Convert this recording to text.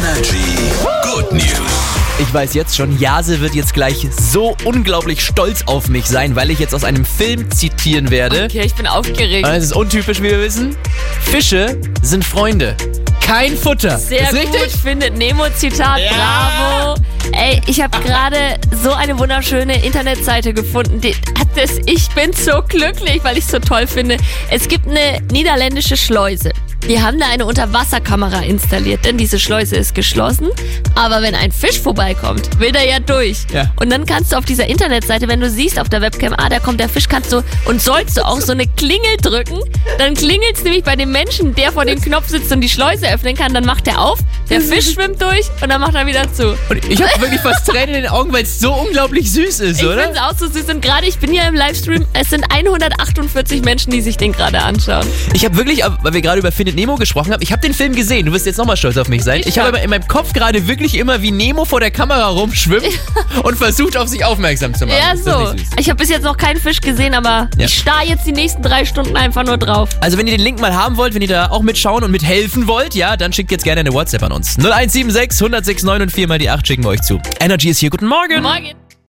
Energy Good News. Ich weiß jetzt schon, Jase wird jetzt gleich so unglaublich stolz auf mich sein, weil ich jetzt aus einem Film zitieren werde. Okay, ich bin aufgeregt. Es ist untypisch, wie wir wissen. Fische sind Freunde. Kein Futter. Sehr ist gut, richtig? findet Nemo-Zitat, Ja. bravo. Ich habe gerade so eine wunderschöne Internetseite gefunden. Die hat das, ich bin so glücklich, weil ich es so toll finde. Es gibt eine niederländische Schleuse. Die haben da eine Unterwasserkamera installiert, denn diese Schleuse ist geschlossen. Aber wenn ein Fisch vorbeikommt, will der ja durch. Ja. Und dann kannst du auf dieser Internetseite, wenn du siehst auf der Webcam, ah, da kommt der Fisch, kannst du und sollst du auch so eine Klingel drücken. Dann klingelt es nämlich bei dem Menschen, der vor dem Knopf sitzt und die Schleuse öffnen kann. Dann macht er auf, der Fisch schwimmt durch und dann macht er wieder zu. Und ich habe wirklich fast Tränen in den Augen, weil es so unglaublich süß ist, Ich oder? finde es auch so süß und gerade ich bin ja im Livestream, es sind 148 Menschen, die sich den gerade anschauen. Ich habe wirklich, weil wir gerade über Findet Nemo gesprochen haben, ich habe den Film gesehen. Du wirst jetzt nochmal stolz auf mich sein. Ich Ich habe in meinem Kopf gerade wirklich immer, wie Nemo vor der Kamera rumschwimmt und versucht, auf sich aufmerksam zu machen. Ja, so. Ich habe bis jetzt noch keinen Fisch gesehen, aber Ja. ich starr jetzt die nächsten drei Stunden einfach nur drauf. Also wenn ihr den Link mal haben wollt, wenn ihr da auch mitschauen und mithelfen wollt, ja, dann schickt jetzt gerne eine WhatsApp an uns. 0176 106 9 und 4 mal die 8 schicken wir euch zu. Energy ist hier. Guten Morgen. Morgen.